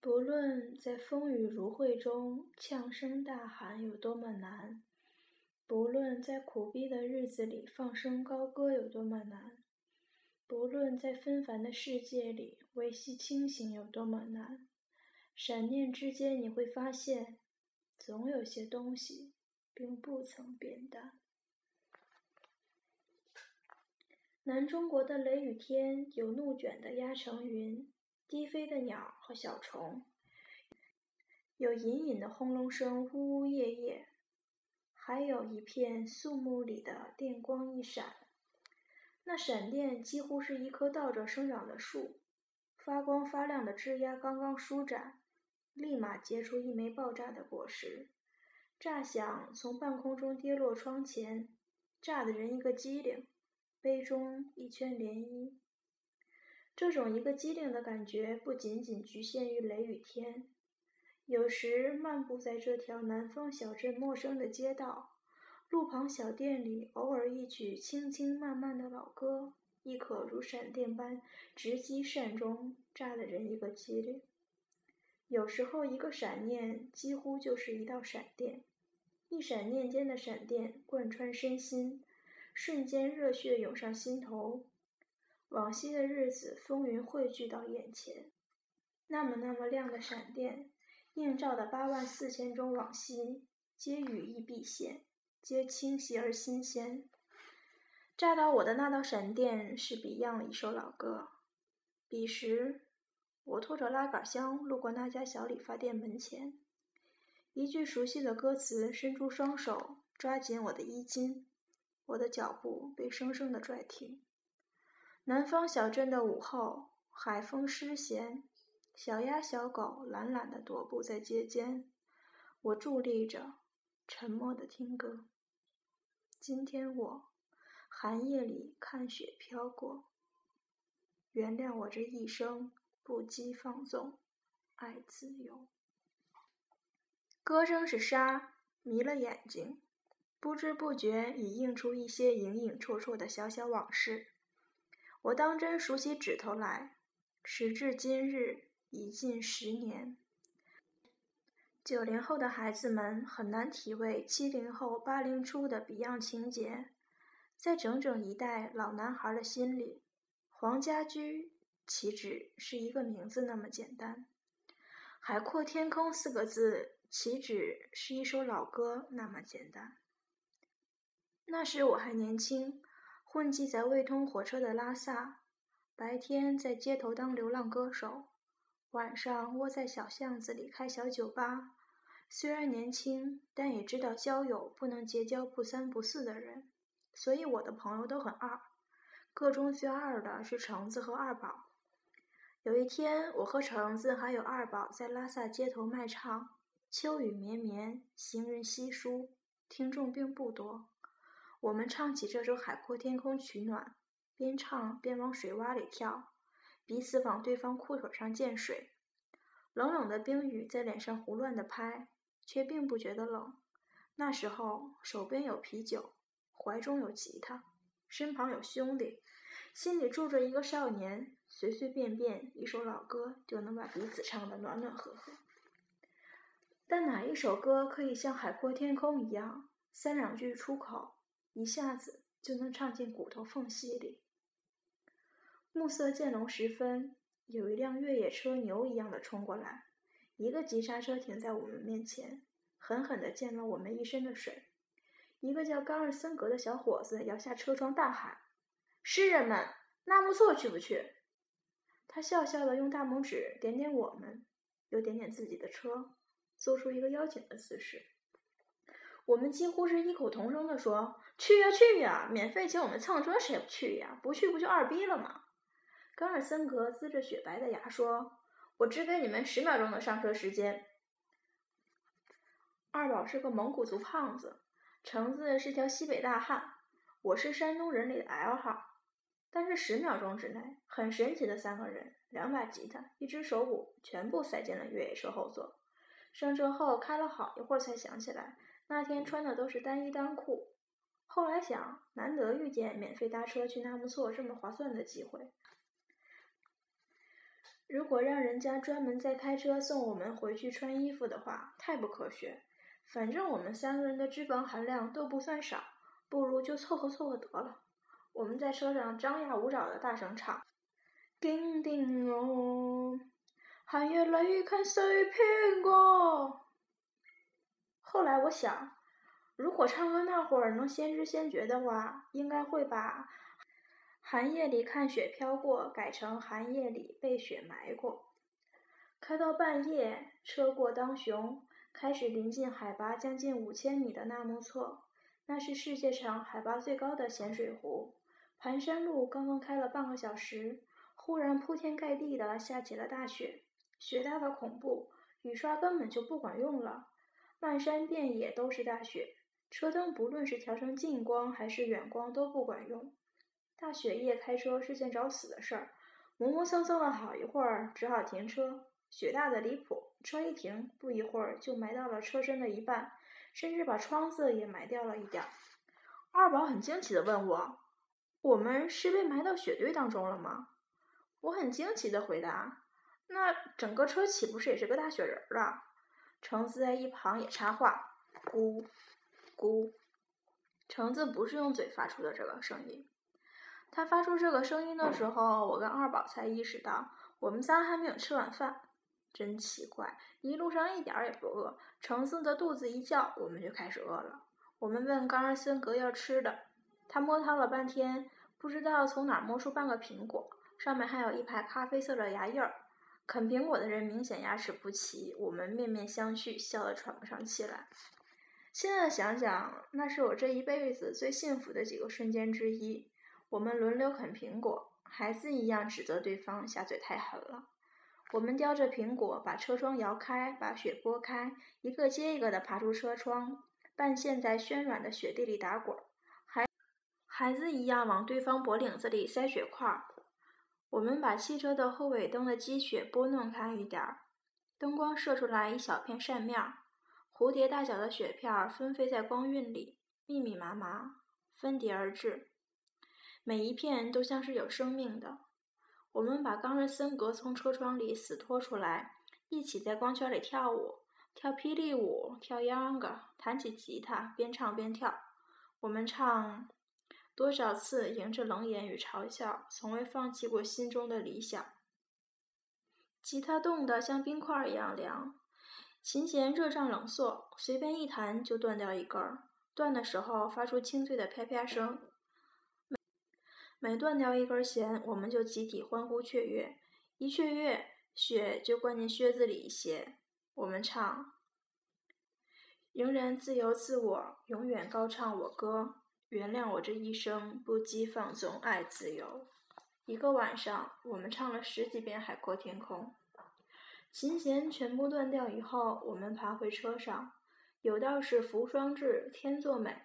不论在风雨如晦中呛声大喊有多么难，不论在苦逼的日子里放声高歌有多么难，不论在纷繁的世界里维系清醒有多么难，闪念之间你会发现，总有些东西并不曾变淡。南中国的雷雨天，有怒卷的压成云，低飞的鸟和小虫，有隐隐的轰隆声，呜呜咽咽，还有一片肃穆里的电光一闪。那闪电几乎是一棵倒着生长的树，发光发亮的枝桠刚刚舒展，立马结出一枚爆炸的果实，炸响从半空中跌落窗前，炸得人一个机灵。杯中一圈涟漪，这种一个机灵的感觉不仅仅局限于雷雨天。有时漫步在这条南方小镇陌生的街道，路旁小店里，偶尔一曲轻轻慢慢的老歌，亦可如闪电般直击善终，炸了人一个机灵。有时候，一个闪念几乎就是一道闪电，一闪念间的闪电贯穿身心。瞬间，热血涌上心头，往昔的日子风云汇聚到眼前，那么那么亮的闪电，映照的八万四千种往昔，皆羽翼毕现，皆清晰而新鲜。炸到我的那道闪电是 Beyond 一首老歌。彼时，我拖着拉杆箱路过那家小理发店门前，一句熟悉的歌词，伸出双手抓紧我的衣襟。我的脚步被生生的拽停。南方小镇的午后，海风湿咸，小鸭小狗懒懒地踱步在街间。我伫立着，沉默地听歌。今天我寒夜里看雪飘过。原谅我这一生不羁放纵，爱自由。歌声是沙，迷了眼睛。不知不觉已映出一些影影绰绰的小小往事，我当真数起指头来，时至今日已近十年。九零后的孩子们很难体味七零后、八零初的 Beyond 情节，在整整一代老男孩的心里，黄家驹岂止是一个名字那么简单？海阔天空四个字岂止是一首老歌那么简单？那时我还年轻，混迹在未通火车的拉萨，白天在街头当流浪歌手，晚上窝在小巷子里开小酒吧。虽然年轻，但也知道交友不能结交不三不四的人，所以我的朋友都很二。个中最二的是橙子和二宝。有一天，我和橙子还有二宝在拉萨街头卖唱，秋雨绵绵，行人稀疏，听众并不多。我们唱起这首《海阔天空》取暖，边唱边往水洼里跳，彼此往对方裤腿上溅水。冷冷的冰雨在脸上胡乱的拍，却并不觉得冷。那时候手边有啤酒，怀中有吉他，身旁有兄弟，心里住着一个少年，随随便便一首老歌就能把彼此唱得暖暖和和。但哪一首歌可以像《海阔天空》一样，三两句出口？一下子就能唱进骨头缝隙里。暮色渐浓时分，有一辆越野车牛一样的冲过来，一个急刹车停在我们面前，狠狠地溅了我们一身的水。一个叫冈尔森格的小伙子摇下车窗大喊：“诗人们，纳木错去不去？”他笑笑的用大拇指点点我们，又点点自己的车，做出一个邀请的姿势。我们几乎是异口同声地说：“去呀，去呀！免费请我们蹭车，谁不去呀？不去不就二逼了吗？”冈尔森格呲着雪白的牙说：“我只给你们十秒钟的上车时间。”二宝是个蒙古族胖子，橙子是条西北大汉，我是山东人里的 L 号。但是十秒钟之内，很神奇的三个人，两把吉他，一只手鼓，全部塞进了越野车后座。上车后开了好一会儿，才想起来。那天穿的都是单衣单裤，后来想，难得遇见免费搭车去纳木错这么划算的机会，如果让人家专门再开车送我们回去穿衣服的话，太不科学。反正我们三个人的脂肪含量都不算少，不如就凑合凑合得了。我们在车上张牙舞爪的大声唱：“叮叮哦，寒夜里看碎苹果。”后来我想，如果唱歌那会儿能先知先觉的话，应该会把“寒夜里看雪飘过”改成“寒夜里被雪埋过”。开到半夜，车过当雄。开始临近海拔将近五千米的纳木错，那是世界上海拔最高的咸水湖。盘山路刚刚开了半个小时，忽然铺天盖地的下起了大雪，雪大的恐怖，雨刷根本就不管用了，漫山遍野都是大雪，车灯不论是调成近光还是远光都不管用。大雪夜开车是件找死的事儿，磨磨蹭蹭了好一会儿，只好停车。雪大的离谱，车一停，不一会儿就埋到了车身的一半，甚至把窗子也埋掉了一点。二宝很惊奇的问我：“我们是被埋到雪堆当中了吗？”我很惊奇的回答：“那整个车岂不是也是个大雪人了？”橙子在一旁也插话：“咕咕。”橙子不是用嘴发出的这个声音，他发出这个声音的时候，我跟二宝才意识到我们仨还没有吃晚饭。真奇怪，一路上一点儿也不饿。橙子的肚子一叫，我们就开始饿了。我们问冈尔森格要吃的，他摸掏了半天，不知道从哪儿摸出半个苹果，上面还有一排咖啡色的牙印儿。啃苹果的人明显牙齿不齐，我们面面相觑，笑得喘不上气来。现在想想，那是我这一辈子最幸福的几个瞬间之一。我们轮流啃苹果，孩子一样指责对方下嘴太狠了。我们叼着苹果，把车窗摇开，把雪拨开，一个接一个地爬出车窗，半陷在暄软的雪地里打滚儿，孩孩子一样往对方脖领子里塞雪块儿。我们把汽车的后尾灯的积雪拨弄开一点儿，灯光射出来一小片扇面，蝴蝶大小的雪片儿纷飞在光晕里，密密麻麻，分叠而至，每一片都像是有生命的。我们把冈仁森格从车窗里死拖出来，一起在光圈里跳舞，跳霹雳舞，跳秧歌，弹起吉他，边唱边跳。我们唱多少次，迎着冷眼与嘲笑，从未放弃过心中的理想。吉他冻得像冰块一样凉，琴弦热胀冷缩，随便一弹就断掉一根儿，断的时候发出清脆的啪啪声。每断掉一根弦，我们就集体欢呼雀跃，一雀跃，雪就灌进靴子里一些。我们唱：仍然自由自我，永远高唱我歌。原谅我这一生不羁放纵，爱自由。一个晚上，我们唱了十几遍《海阔天空》。琴弦全部断掉以后，我们爬回车上。有道是福双至，天作美。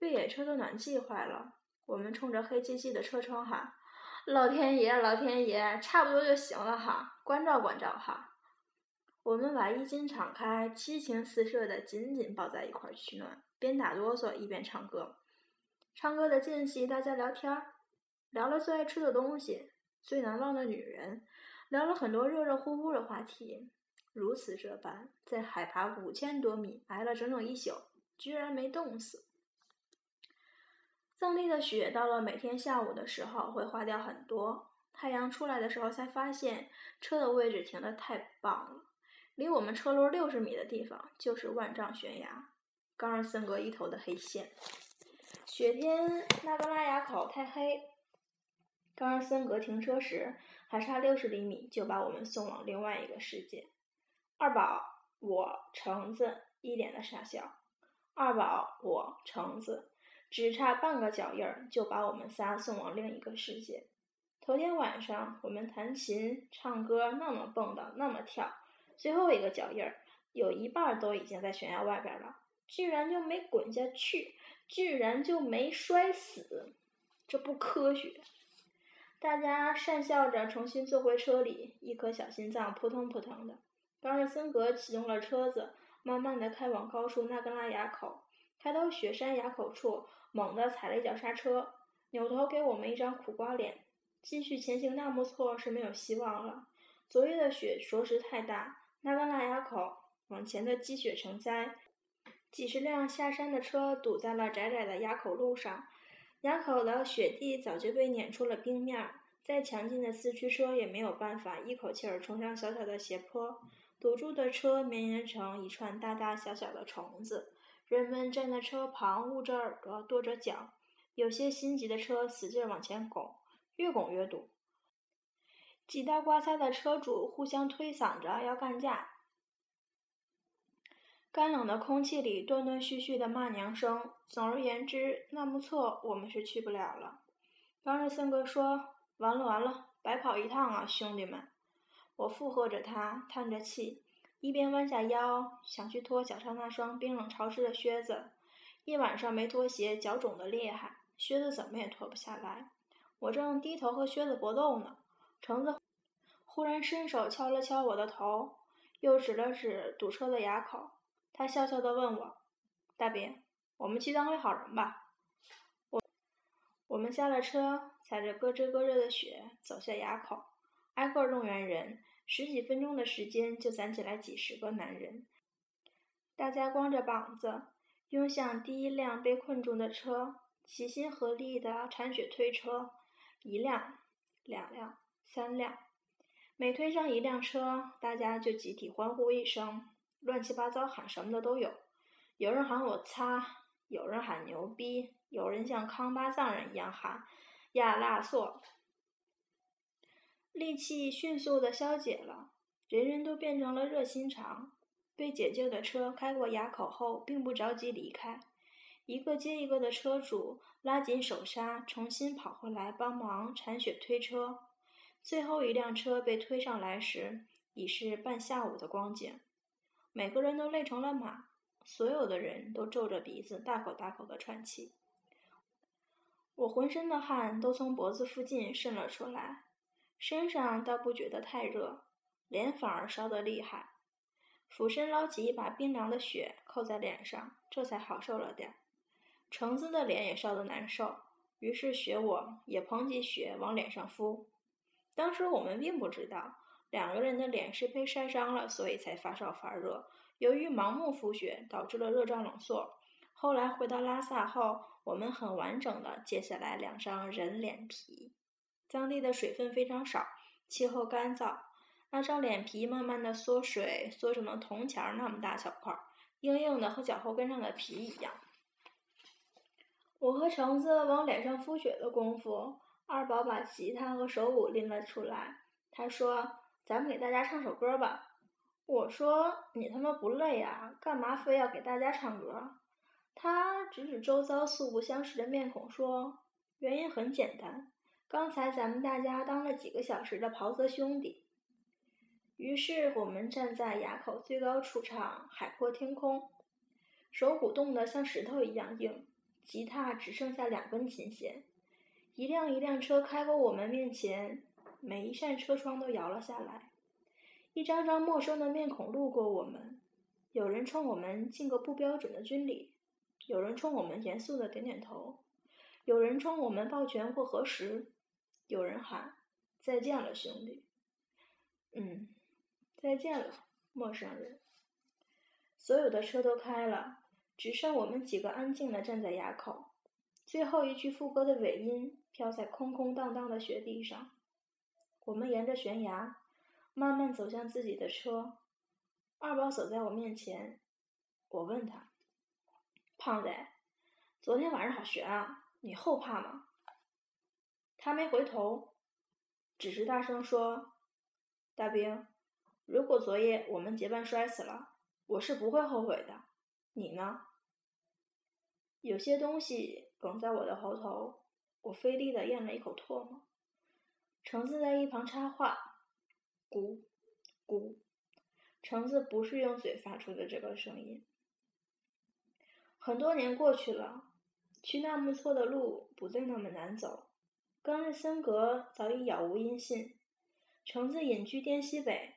越野车的暖气坏了。我们冲着黑漆漆的车窗喊：“老天爷，老天爷，差不多就行了哈，关照关照哈。”我们把衣襟敞开，激情四射的紧紧抱在一块取暖，边打哆嗦一边唱歌。唱歌的间隙，大家聊天儿，聊了最爱吃的东西，最难忘的女人，聊了很多热热乎乎的话题。如此这般，在海拔五千多米挨了整整一宿，居然没冻死。藏地的雪到了每天下午的时候会化掉很多，太阳出来的时候才发现车的位置停得太棒了，离我们车轮六十米的地方就是万丈悬崖，冈尔森格一头的黑线。雪天纳格拉雅口太黑，冈尔森格停车时还差六十厘米就把我们送往另外一个世界。二宝，我橙子一脸的傻笑。二宝，我橙子。只差半个脚印儿，就把我们仨送往另一个世界。头天晚上，我们弹琴、唱歌，那么蹦跶，那么跳，最后一个脚印儿，有一半都已经在悬崖外边了，居然就没滚下去，居然就没摔死，这不科学！大家讪笑着重新坐回车里，一颗小心脏扑通扑腾的。冈尔森格启动了车子，慢慢的开往高处纳格拉垭口。开到雪山垭口处。猛地踩了一脚刹车，扭头给我们一张苦瓜脸。继续前行纳木错是没有希望了。昨夜的雪着实太大，那个腊垭口往前的积雪成灾，几十辆下山的车堵在了窄窄的垭口路上。垭口的雪地早就被碾出了冰面，再强劲的四驱车也没有办法一口气儿冲上小小的斜坡。堵住的车绵延成一串大大小小的虫子，人们站在车旁，捂着耳朵，跺着脚。有些心急的车使劲往前拱，越拱越堵。几道刮擦的车主互相推搡着要干架。干冷的空气里断断续续的骂娘声。总而言之，纳木错我们是去不了了。当日森哥说：“完了完了，白跑一趟啊，兄弟们！”我附和着他，叹着气，一边弯下腰想去脱脚上那双冰冷潮湿的靴子。一晚上没脱鞋，脚肿得厉害，靴子怎么也脱不下来。我正低头和靴子搏斗呢，橙子忽然伸手敲了敲我的头，又指了指堵车的垭口。他笑笑的问我：“大兵，我们去当回好人吧？”我我们下了车，踩着咯吱咯吱的雪走下垭口，挨个动员人。十几分钟的时间，就攒起来几十个男人，大家光着膀子，拥向第一辆被困住的车，齐心合力的铲雪推车，一辆、两辆、三辆，每推上一辆车，大家就集体欢呼一声，乱七八糟喊什么的都有，有人喊我擦，有人喊牛逼，有人像康巴藏人一样喊亚拉索。戾气迅速地消解了，人人都变成了热心肠。被解救的车开过垭口后，并不着急离开，一个接一个的车主拉紧手刹，重新跑回来帮忙铲雪推车。最后一辆车被推上来时，已是半下午的光景。每个人都累成了马，所有的人都皱着鼻子，大口大口的喘气。我浑身的汗都从脖子附近渗了出来。身上倒不觉得太热，脸反而烧得厉害。俯身捞起一把冰凉的雪扣在脸上，这才好受了点。橙子的脸也烧得难受，于是学我也捧起雪往脸上敷。当时我们并不知道，两个人的脸是被晒伤了，所以才发烧发热。由于盲目敷雪，导致了热胀冷缩。后来回到拉萨后，我们很完整的揭下来两张人脸皮。当地的水分非常少，气候干燥，那张脸皮慢慢的缩水，缩成了铜钱儿那么大小块，硬硬的和脚后跟上的皮一样。我和橙子往脸上敷雪的功夫，二宝把吉他和手鼓拎了出来。他说：“咱们给大家唱首歌吧。”我说：“你他妈不累啊？干嘛非要给大家唱歌？”他指指周遭素不相识的面孔说：“原因很简单。”刚才咱们大家当了几个小时的袍泽兄弟，于是我们站在垭口最高处唱《海阔天空》，手鼓冻得像石头一样硬，吉他只剩下两根琴弦。一辆一辆车开过我们面前，每一扇车窗都摇了下来，一张张陌生的面孔路过我们，有人冲我们敬个不标准的军礼，有人冲我们严肃的点点头，有人冲我们抱拳或合十。有人喊：“再见了，兄弟。”嗯，再见了，陌生人。所有的车都开了，只剩我们几个安静的站在垭口。最后一句副歌的尾音飘在空空荡荡的雪地上。我们沿着悬崖慢慢走向自己的车。二宝走在我面前，我问他：“胖子，昨天晚上好悬啊，你后怕吗？”他没回头，只是大声说：“大兵，如果昨夜我们结伴摔死了，我是不会后悔的。你呢？”有些东西哽在我的喉头，我费力的咽了一口唾沫。橙子在一旁插话：“咕，咕。”橙子不是用嘴发出的这个声音。很多年过去了，去纳木错的路不再那么难走。冈日森格早已杳无音信，橙子隐居滇西北，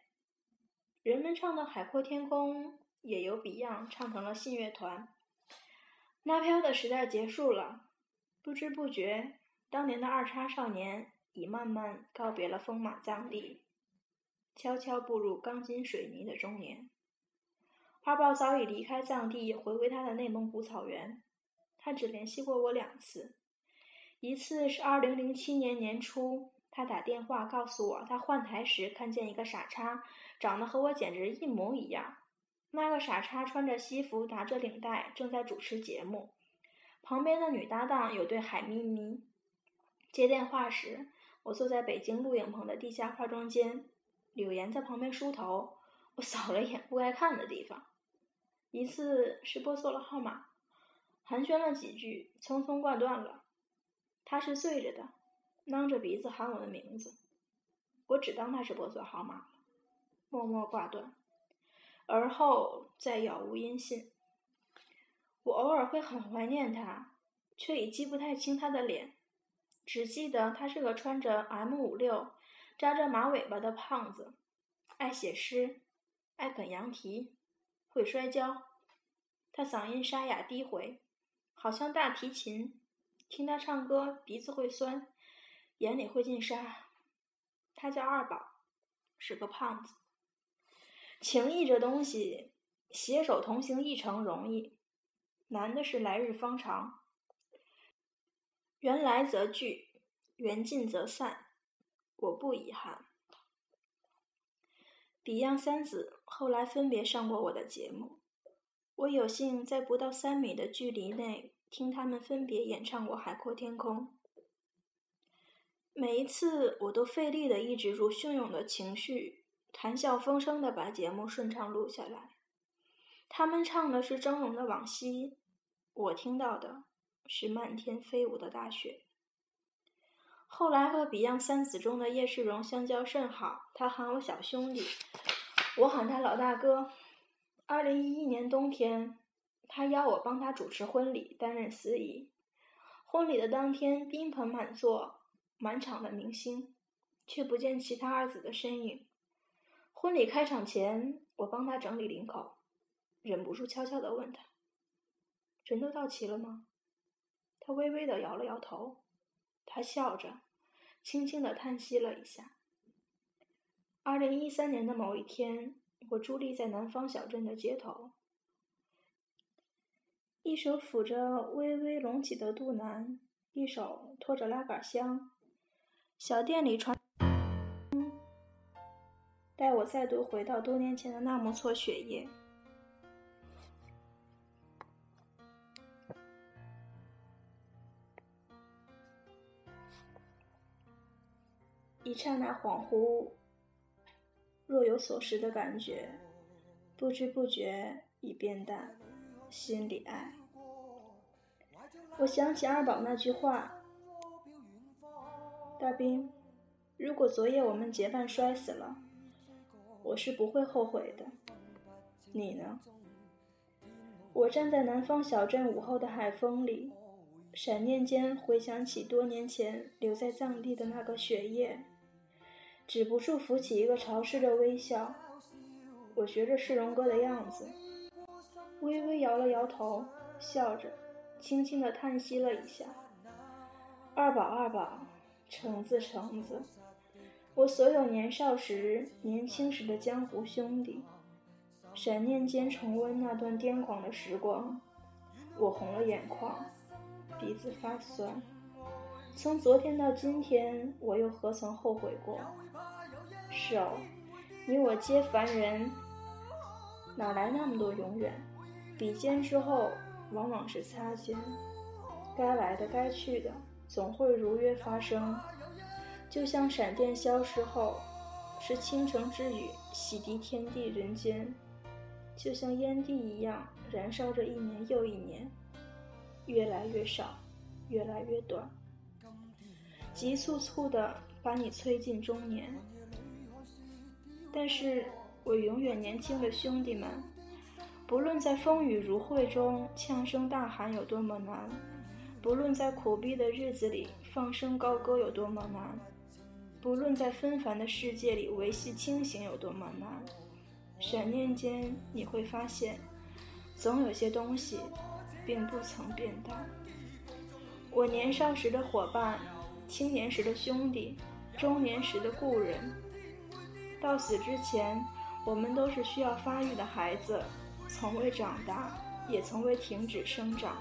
人们唱的《海阔天空》也由 Beyond 唱成了信乐团。拉飘的时代结束了，不知不觉，当年的二叉少年已慢慢告别了风马藏地。悄悄步入钢筋水泥的中年。二宝早已离开藏地，回归他的内蒙古草原。他只联系过我两次，一次是二零零七年年初，他打电话告诉我，他换台时看见一个傻叉，长得和我简直一模一样。那个傻叉穿着西服，打着领带，正在主持节目，旁边的女搭档有对海咪咪。接电话时，我坐在北京录影棚的地下化妆间，柳岩在旁边梳头，我扫了眼不该看的地方。一次是拨错了号码，寒暄了几句，匆匆挂断了。他是醉着的，囔着鼻子喊我的名字，我只当他是拨错号码了，默默挂断。而后再杳无音信。我偶尔会很怀念他，却已记不太清他的脸，只记得他是个穿着 M 五六、扎着马尾巴的胖子，爱写诗，爱啃羊蹄。会摔跤，他嗓音沙哑低回，好像大提琴。听他唱歌，鼻子会酸，眼里会进沙。他叫二宝，是个胖子。情谊这东西，携手同行一程容易，难的是来日方长。缘来则聚，缘尽则散，我不遗憾。Beyond 三子后来分别上过我的节目，我有幸在不到三米的距离内听他们分别演唱过《海阔天空》。每一次，我都费力的抑制住汹涌的情绪，谈笑风生的把节目顺畅录下来。他们唱的是峥嵘的往昔，我听到的是漫天飞舞的大雪。后来和 Beyond 三子中的叶世荣相交甚好，他喊我小兄弟，我喊他老大哥。二零一一年冬天，他邀我帮他主持婚礼，担任司仪。婚礼的当天，宾朋满座，满场的明星，却不见其他二子的身影。婚礼开场前，我帮他整理领口，忍不住悄悄地问他：“人都到齐了吗？”他微微地摇了摇头。他笑着，轻轻的叹息了一下。二零一三年的某一天，我伫立在南方小镇的街头，一手抚着微微隆起的肚腩，一手托着拉杆箱。小店里传，带我再度回到多年前的那么撮雪夜。一刹那恍惚，若有所失的感觉，不知不觉已变淡，心里爱。我想起二宝那句话：“大兵，如果昨夜我们结伴摔死了，我是不会后悔的。你呢？”我站在南方小镇午后的海风里，闪念间回想起多年前留在藏地的那个雪夜。止不住浮起一个潮湿的微笑，我学着世荣哥的样子，微微摇了摇头，笑着，轻轻地叹息了一下。二宝，二宝，橙子，橙子，我所有年少时、年轻时的江湖兄弟，闪念间重温那段癫狂的时光，我红了眼眶，鼻子发酸。从昨天到今天，我又何曾后悔过？是哦，你我皆凡人，哪来那么多永远？比肩之后，往往是擦肩。该来的，该去的，总会如约发生。就像闪电消失后，是倾城之雨洗涤天地人间；就像烟蒂一样，燃烧着一年又一年，越来越少，越来越短。急促促地把你催进中年，但是我永远年轻的兄弟们，不论在风雨如晦中呛声大喊有多么难，不论在苦逼的日子里放声高歌有多么难，不论在纷繁的世界里维系清醒有多么难，闪念间你会发现，总有些东西并不曾变淡。我年少时的伙伴。青年时的兄弟，中年时的故人，到死之前，我们都是需要发育的孩子，从未长大，也从未停止生长。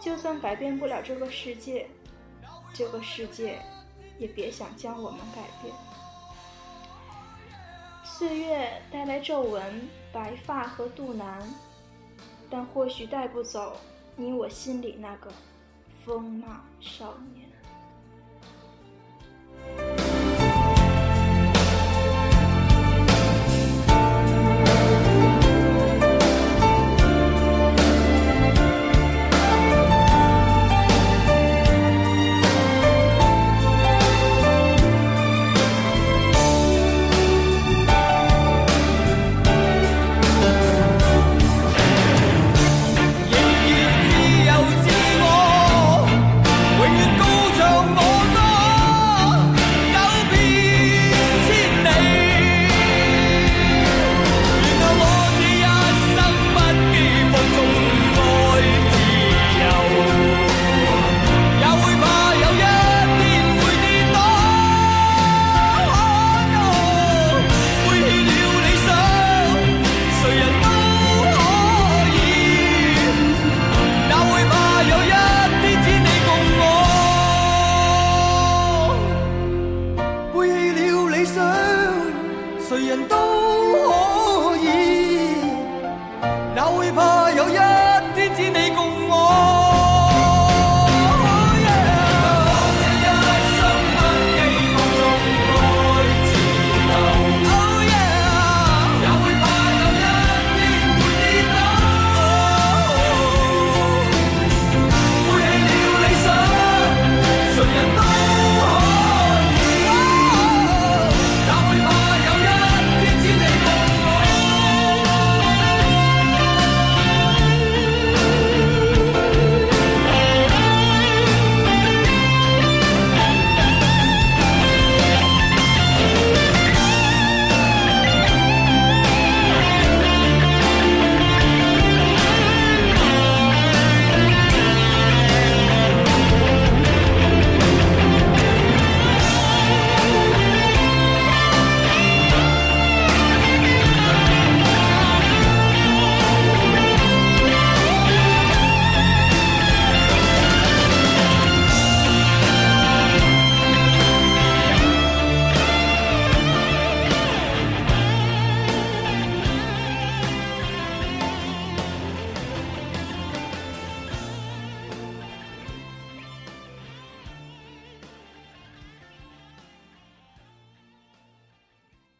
就算改变不了这个世界，这个世界也别想将我们改变。岁月带来皱纹、白发和肚腩，但或许带不走你我心里那个风马少年。会怕有一天只你？